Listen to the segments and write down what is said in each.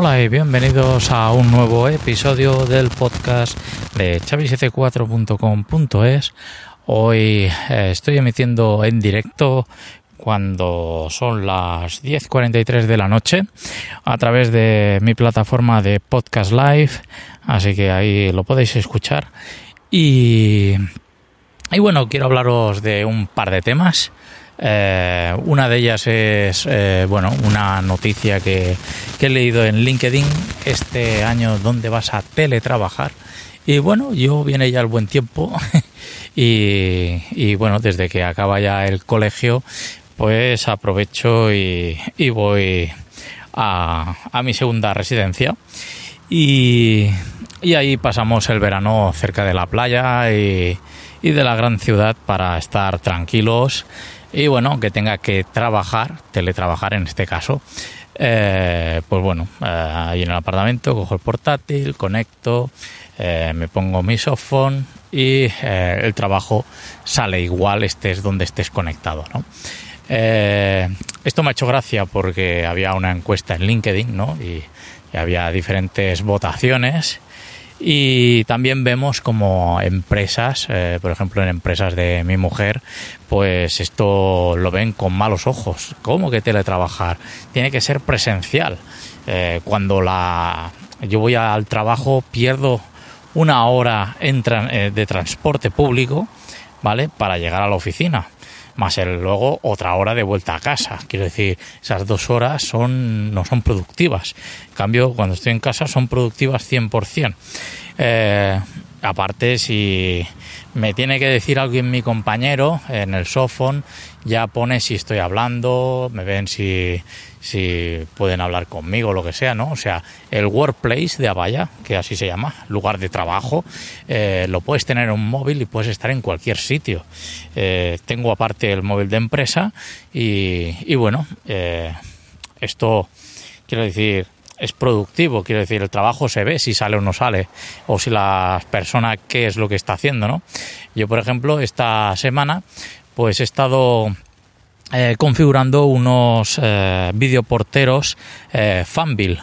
Hola y bienvenidos a un nuevo episodio del podcast de chavi74.com.es. Hoy eh, estoy emitiendo en directo cuando son las 10.43 de la noche a través de mi plataforma de podcast live, así que ahí lo podéis escuchar. Y, y bueno, quiero hablaros de un par de temas. Eh, una de ellas es, eh, bueno, una noticia que, he leído en LinkedIn este año donde vas a teletrabajar. Y bueno, yo viene ya el buen tiempo y, bueno, desde que acaba ya el colegio, pues aprovecho y, voy a, mi segunda residencia. Y, ahí pasamos el verano cerca de la playa y de la gran ciudad para estar tranquilos y bueno, que tenga que trabajar, teletrabajar en este caso, eh, pues bueno, eh, ahí en el apartamento cojo el portátil, conecto, eh, me pongo mi softphone y el trabajo sale igual estés donde estés conectado, ¿no? esto me ha hecho gracia porque había una encuesta en LinkedIn, ¿no? y había diferentes votaciones y también vemos como empresas, eh, por ejemplo en empresas de mi mujer, pues esto lo ven con malos ojos. ¿Cómo que teletrabajar? Tiene que ser presencial. Eh, cuando la, yo voy al trabajo pierdo una hora eh, de transporte público, ¿vale? Para llegar a la oficina más el luego otra hora de vuelta a casa. Quiero decir, esas dos horas son, no son productivas. En cambio, cuando estoy en casa son productivas 100%. Eh, aparte, si me tiene que decir alguien mi compañero en el softphone, ya pone si estoy hablando, me ven si, si pueden hablar conmigo, lo que sea, ¿no? O sea, el workplace de Avaya, que así se llama, lugar de trabajo, eh, lo puedes tener en un móvil y puedes estar en cualquier sitio. Eh, tengo aparte el móvil de empresa y, y bueno, eh, esto, quiero decir, es productivo, quiero decir, el trabajo se ve si sale o no sale, o si la persona qué es lo que está haciendo, ¿no? Yo, por ejemplo, esta semana, pues he estado eh, configurando unos eh, videoporteros eh, Fanville.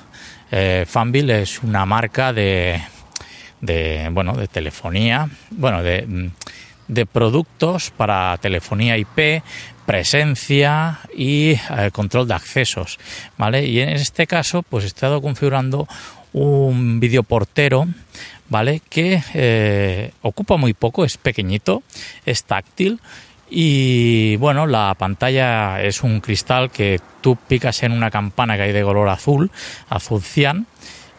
Eh, Fanville es una marca de, bueno, de telefonía, bueno, de, de productos para telefonía IP, presencia y eh, control de accesos, ¿vale? Y en este caso, pues he estado configurando un videoportero, ¿vale? Que ocupa muy poco, es pequeñito, es táctil y bueno, la pantalla es un cristal que tú picas en una campana que hay de color azul, azul cian,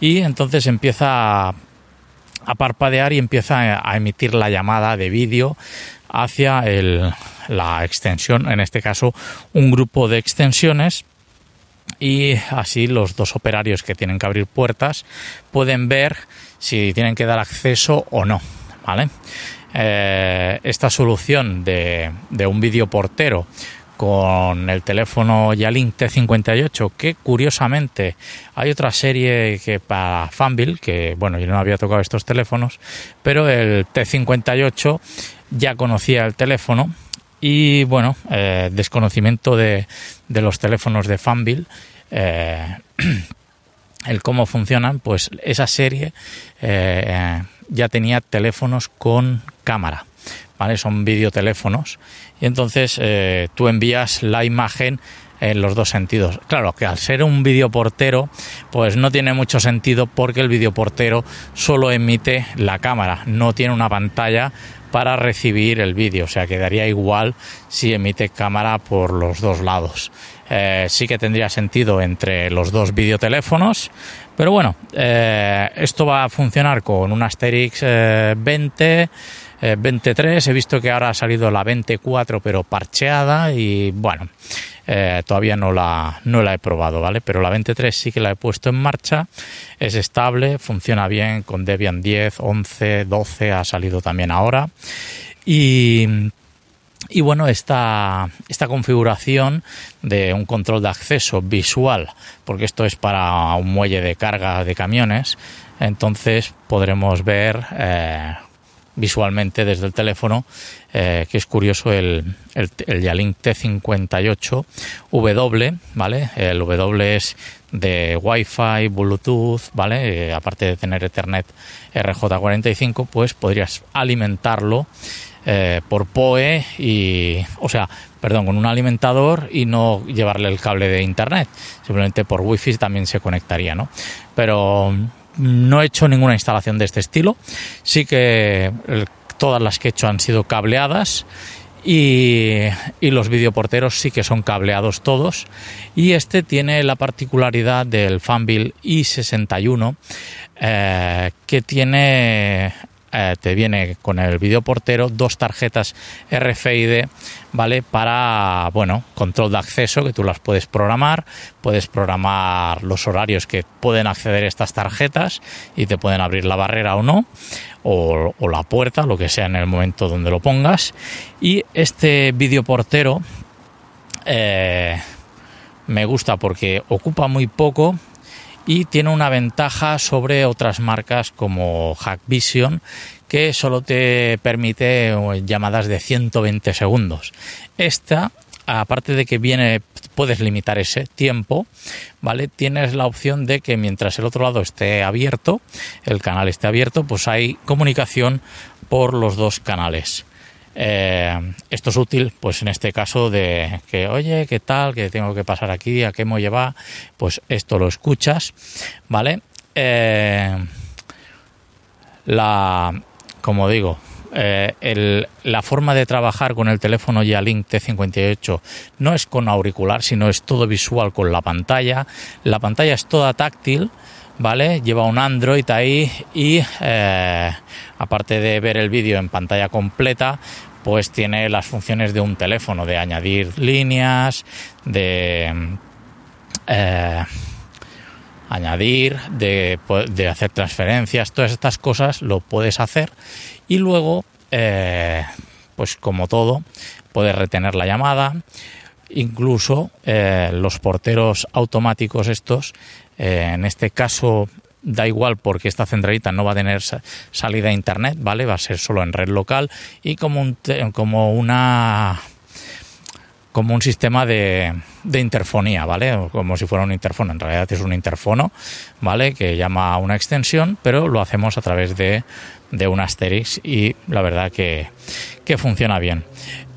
y entonces empieza a parpadear y empieza a emitir la llamada de vídeo hacia la extensión, en este caso un grupo de extensiones y así los dos operarios que tienen que abrir puertas pueden ver si tienen que dar acceso o no. ¿vale? Eh, esta solución de, de un vídeo portero con el teléfono Yalink T58 que curiosamente hay otra serie que para Fanville que bueno yo no había tocado estos teléfonos pero el T58 ya conocía el teléfono y bueno, eh, desconocimiento de, los teléfonos de Fanville, eh, el cómo funcionan, pues esa serie ya tenía teléfonos con cámara, ¿vale? Son videoteléfonos y entonces eh, tú envías la imagen en los dos sentidos. Claro que al ser un videoportero, pues no tiene mucho sentido porque el videoportero solo emite la cámara, no tiene una pantalla para recibir el vídeo, o sea, quedaría igual si emite cámara por los dos lados. Eh, sí que tendría sentido entre los dos videoteléfonos, pero bueno, eh, esto va a funcionar con un Asterix 20, 23, he visto que ahora ha salido la 24 pero parcheada y bueno, eh, todavía no la, no la he probado, ¿vale? Pero la 23 sí que la he puesto en marcha, es estable, funciona bien con Debian 10, 11, 12, ha salido también ahora. Y, y bueno, esta, esta configuración de un control de acceso visual, porque esto es para un muelle de carga de camiones, entonces podremos ver eh, visualmente desde el teléfono, eh, que es curioso el, el, Yalink T58W, ¿vale? El W es de Wi-Fi, Bluetooth, ¿vale? Eh, aparte de tener Ethernet RJ45, pues podrías alimentarlo eh, por PoE y, o sea, perdón, con un alimentador y no llevarle el cable de internet. Simplemente por Wi-Fi también se conectaría, ¿no? Pero no he hecho ninguna instalación de este estilo. Sí que todas las que he hecho han sido cableadas y, los videoporteros sí que son cableados todos y este tiene la particularidad del Fanbill i61 eh, que tiene eh, te viene con el videoportero dos tarjetas RFID, ¿vale? Para, bueno, control de acceso, que tú las puedes programar, puedes programar los horarios que pueden acceder estas tarjetas y te pueden abrir la barrera o no, o, la puerta, lo que sea en el momento donde lo pongas. Y este videoportero eh, me gusta porque ocupa muy poco y tiene una ventaja sobre otras marcas como Hackvision que solo te permite eh, llamadas de 120 segundos. Esta aparte de que viene puedes limitar ese tiempo, ¿vale? Tienes la opción de que mientras el otro lado esté abierto, el canal esté abierto, pues hay comunicación por los dos canales. Eh, esto es útil, pues en este caso de que, oye, ¿qué tal? Que tengo que pasar aquí, ¿a qué me lleva? Pues esto lo escuchas, ¿vale? Eh, la, como digo, eh, la forma de trabajar con el teléfono Link T58 no es con auricular, sino es todo visual con la pantalla. La pantalla es toda táctil, ¿vale? Lleva un Android ahí y aparte de ver el vídeo en pantalla completa, pues tiene las funciones de un teléfono, de añadir líneas, de eh, añadir, de, hacer transferencias, todas estas cosas lo puedes hacer. Y luego, eh, pues como todo, puedes retener la llamada, incluso eh, los porteros automáticos estos, en este caso da igual porque esta centralita no va a tener salida a internet, ¿vale? Va a ser solo en red local y como, un, como una como un sistema de, de, interfonía, ¿vale? Como si fuera un interfono. En realidad es un interfono, ¿vale? Que llama a una extensión, pero lo hacemos a través de, de un Asterix y la verdad que, que funciona bien.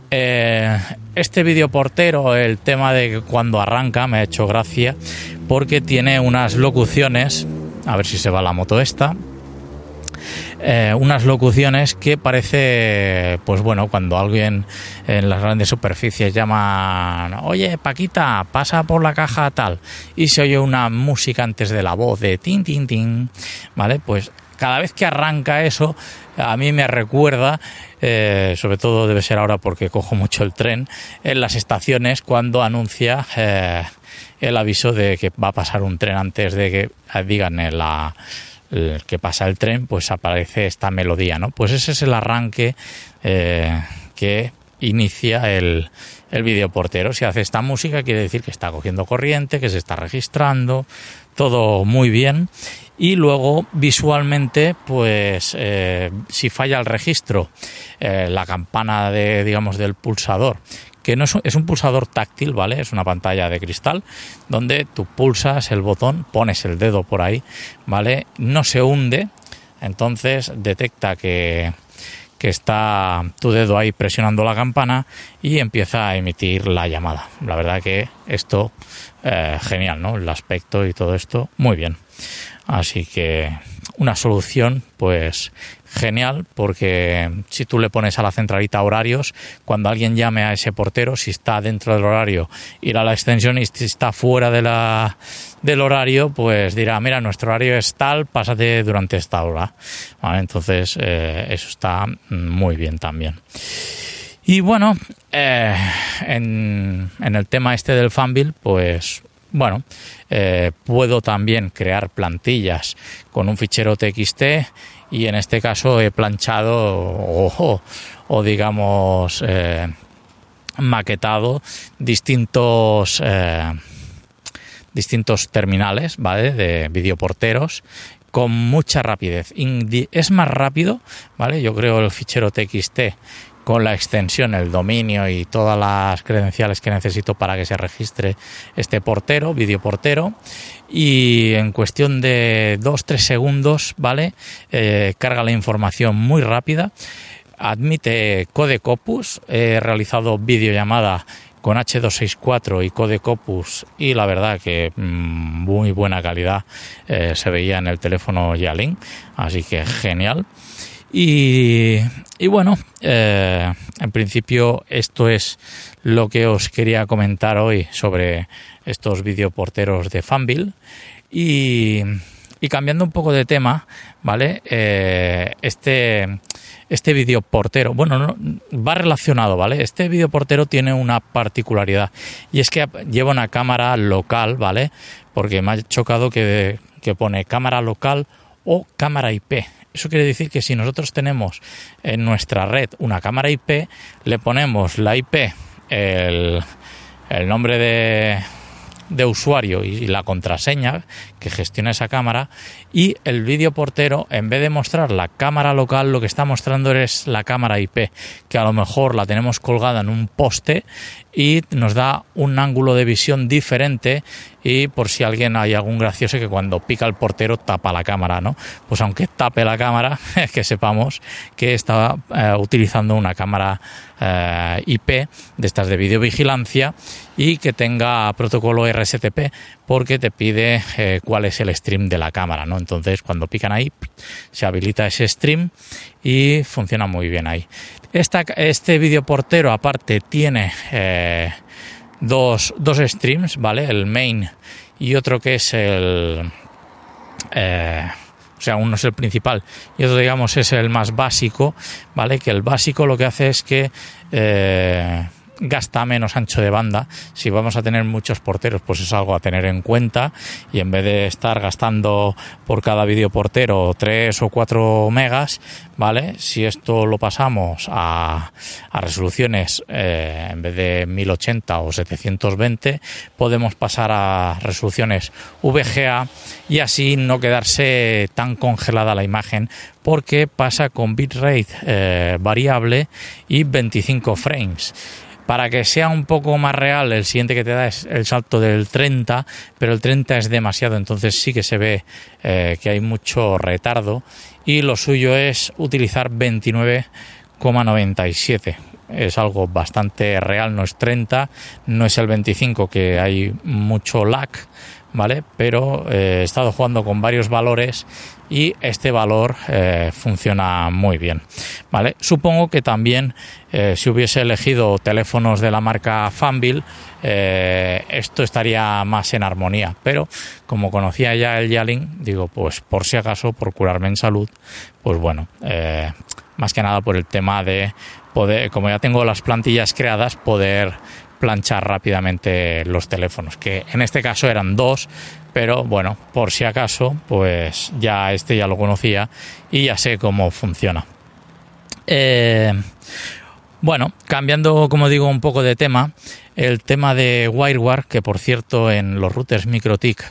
Eh, este videoportero, el tema de cuando arranca, me ha hecho gracia porque tiene unas locuciones a ver si se va la moto esta. Eh, unas locuciones que parece, pues bueno, cuando alguien en las grandes superficies llama, oye Paquita, pasa por la caja tal, y se oye una música antes de la voz de tin, tin, tin, ¿vale? Pues cada vez que arranca eso, a mí me recuerda, eh, sobre todo debe ser ahora porque cojo mucho el tren, en las estaciones cuando anuncia eh, el aviso de que va a pasar un tren antes de que digan la, que pasa el tren, pues aparece esta melodía, ¿no? Pues ese es el arranque eh, que inicia el, el videoportero. Si hace esta música quiere decir que está cogiendo corriente, que se está registrando, todo muy bien. Y luego visualmente, pues eh, si falla el registro, eh, la campana de, digamos, del pulsador no es un, pulsador táctil, ¿vale? Es una pantalla de cristal donde tú pulsas el botón, pones el dedo por ahí, ¿vale? No se hunde, entonces detecta que, que está tu dedo ahí presionando la campana y empieza a emitir la llamada. La verdad que esto, eh, genial, ¿no? El aspecto y todo esto, muy bien. Así que una solución, pues genial porque si tú le pones a la centralita horarios, cuando alguien llame a ese portero, si está dentro del horario, irá a la extensión y si está fuera de la, del horario, pues dirá, mira, nuestro horario es tal, pásate durante esta hora. entonces, eh, eso está muy bien también. Y bueno, eh, en, en, el tema este del fanbill, pues bueno, eh, puedo también crear plantillas con un fichero TXT y en este caso he planchado o, o digamos eh, maquetado distintos eh, distintos terminales ¿vale? de videoporteros con mucha rapidez. Es más rápido, ¿vale? Yo creo el fichero TXT con la extensión, el dominio y todas las credenciales que necesito para que se registre este portero, vídeo portero. Y en cuestión de 2-3 segundos, ¿vale? Eh, carga la información muy rápida. Admite Codecopus. He realizado videollamada con H264 y Codecopus y la verdad que mm, muy buena calidad eh, se veía en el teléfono Yalin, así que genial. Y, bueno, eh, en principio esto es lo que os quería comentar hoy sobre estos videoporteros de Fanville. Y, cambiando un poco de tema, ¿vale? Eh, este, este videoportero, bueno, va relacionado, ¿vale? Este videoportero tiene una particularidad y es que lleva una cámara local, ¿vale? Porque me ha chocado que, que pone cámara local o cámara IP. Eso quiere decir que si nosotros tenemos en nuestra red una cámara IP, le ponemos la IP, el, el nombre de, de usuario y la contraseña que gestiona esa cámara y el vídeo portero en vez de mostrar la cámara local lo que está mostrando es la cámara IP que a lo mejor la tenemos colgada en un poste y nos da un ángulo de visión diferente y por si alguien hay algún gracioso que cuando pica el portero tapa la cámara, ¿no? Pues aunque tape la cámara, que sepamos que está eh, utilizando una cámara eh, IP de estas de videovigilancia y que tenga protocolo RSTP porque te pide eh, cuál es el stream de la cámara, ¿no? Entonces cuando pican ahí se habilita ese stream y funciona muy bien ahí. Esta, este vídeo portero aparte tiene dos, dos, streams, ¿vale? El main y otro que es el... Eh, o sea, uno es el principal y otro, digamos, es el más básico, ¿vale? Que el básico lo que hace es que eh, gasta menos ancho de banda. Si vamos a tener muchos porteros, pues es algo a tener en cuenta. Y en vez de estar gastando por cada vídeo portero 3 o 4 megas, ¿vale? Si esto lo pasamos a, a resoluciones eh, en vez de 1080 o 720, podemos pasar a resoluciones VGA y así no quedarse tan congelada la imagen porque pasa con bitrate eh, variable y 25 frames. Para que sea un poco más real, el siguiente que te da es el salto del 30, pero el 30 es demasiado, entonces sí que se ve eh, que hay mucho retardo. Y lo suyo es utilizar 29,97 es algo bastante real, no es 30, no es el 25 que hay mucho lag, ¿vale? Pero eh, he estado jugando con varios valores y este valor eh, funciona muy bien, ¿vale? Supongo que también eh, si hubiese elegido teléfonos de la marca Fanville esto estaría más en armonía, pero como conocía ya el Yalin, digo, pues por si acaso, por curarme en salud, pues bueno, más que nada por el tema de poder, como ya tengo las plantillas creadas, poder planchar rápidamente los teléfonos, que en este caso eran dos, pero bueno, por si acaso, pues ya este ya lo conocía y ya sé cómo funciona. Eh, bueno, cambiando, como digo, un poco de tema, el tema de WireWare, que por cierto en los routers MikroTik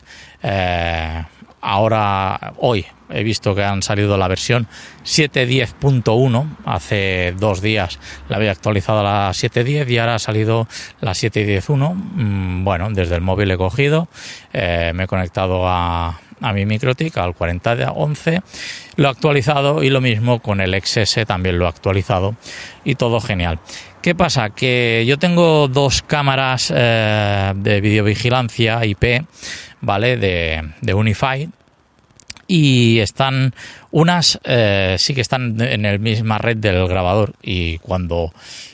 eh, ahora, hoy, he visto que han salido la versión 7.10.1. Hace dos días la había actualizado a la 7.10 y ahora ha salido la 7.10.1. Mm, bueno, desde el móvil he cogido, eh, me he conectado a, a mi MikroTik al 4011, lo he actualizado y lo mismo con el XS también lo he actualizado y todo genial. ¿Qué pasa? Que yo tengo dos cámaras eh, de videovigilancia IP, ¿vale? De, de Unify y están unas eh, sí que están en la misma red del grabador y cuando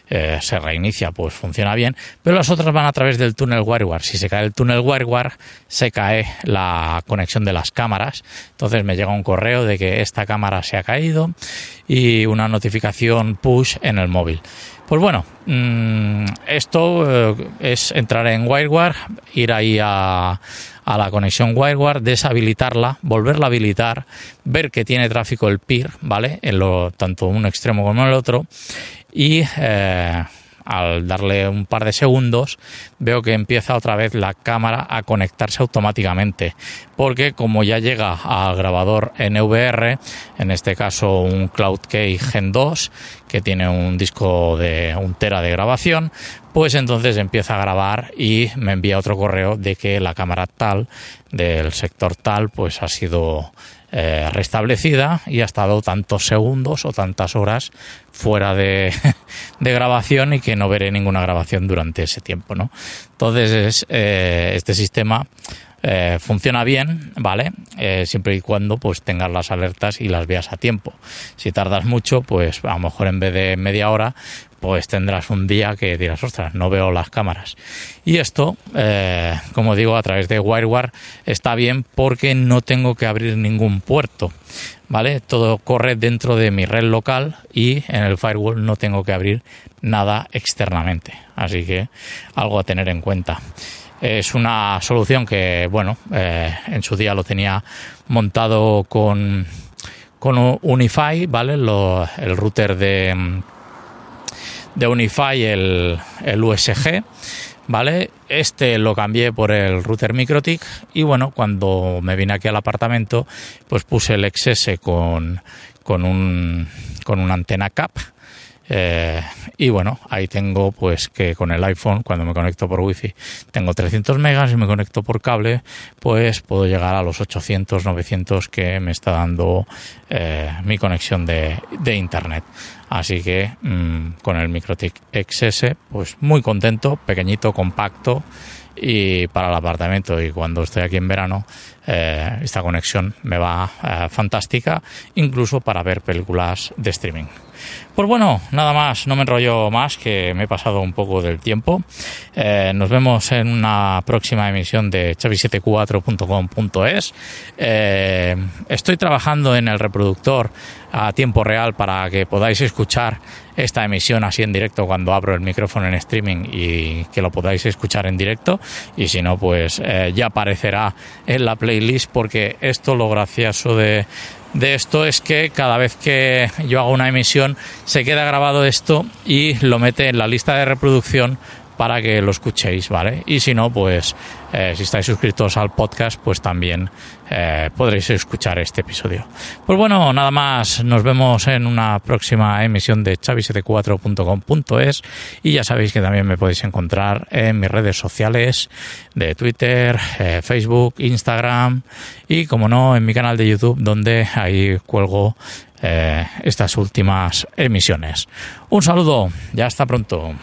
eh, se reinicia pues funciona bien, pero las otras van a través del túnel WireWire. Si se cae el túnel WireWire se cae la conexión de las cámaras. Entonces me llega un correo de que esta cámara se ha caído y una notificación push en el móvil. Pues bueno, mm, esto eh, es entrar en WireWire, ir ahí a a la conexión WireGuard, deshabilitarla, volverla a habilitar, ver que tiene tráfico el peer, ¿vale? En lo, tanto un extremo como en el otro, y eh, al darle un par de segundos, veo que empieza otra vez la cámara a conectarse automáticamente. Porque como ya llega al grabador NVR, en este caso un Cloud Key Gen 2, que tiene un disco de un tera de grabación, pues entonces empieza a grabar y me envía otro correo de que la cámara tal del sector tal pues ha sido eh, restablecida y ha estado tantos segundos o tantas horas fuera de, grabación y que no veré ninguna grabación durante ese tiempo, ¿no? Entonces eh, este sistema eh, funciona bien, ¿vale? Siempre y cuando pues tengas las alertas y las veas a tiempo. Si tardas mucho, pues a lo mejor en vez de media hora, pues tendrás un día que dirás, ostras, no veo las cámaras. Y esto, eh, como digo, a través de WireGuard está bien porque no tengo que abrir ningún puerto. ¿Vale? Todo corre dentro de mi red local y en el firewall no tengo que abrir nada externamente. Así que algo a tener en cuenta. Es una solución que, bueno, eh, en su día lo tenía montado con, con Unify, ¿vale? el router de, de Unify, el, el USG. ¿vale? Este lo cambié por el router MikroTik y bueno, cuando me vine aquí al apartamento, pues puse el XS con, con, un, con una antena CAP eh, y bueno, ahí tengo pues que con el iPhone, cuando me conecto por Wi-Fi, tengo 300 megas y me conecto por cable, pues puedo llegar a los 800, 900 que me está dando eh, mi conexión de, Internet. Así que mm, con el MikroTik XS, pues muy contento, pequeñito, compacto y para el apartamento y cuando estoy aquí en verano eh, esta conexión me va fantástica incluso para ver películas de streaming. Pues bueno, nada más, no me enrollo más, que me he pasado un poco del tiempo. Eh, nos vemos en una próxima emisión de chavi74.com.es. Eh, estoy trabajando en el reproductor a tiempo real para que podáis escuchar esta emisión así en directo cuando abro el micrófono en streaming y que lo podáis escuchar en directo y si no pues eh, ya aparecerá en la playlist porque esto lo gracioso de de esto es que cada vez que yo hago una emisión se queda grabado esto y lo mete en la lista de reproducción para que lo escuchéis, ¿vale? Y si no, pues eh, si estáis suscritos al podcast, pues también eh, podréis escuchar este episodio. Pues bueno, nada más, nos vemos en una próxima emisión de chavi74.com.es y ya sabéis que también me podéis encontrar en mis redes sociales de Twitter, eh, Facebook, Instagram y como no, en mi canal de YouTube donde ahí cuelgo estas últimas emisiones. Un saludo, ya hasta pronto.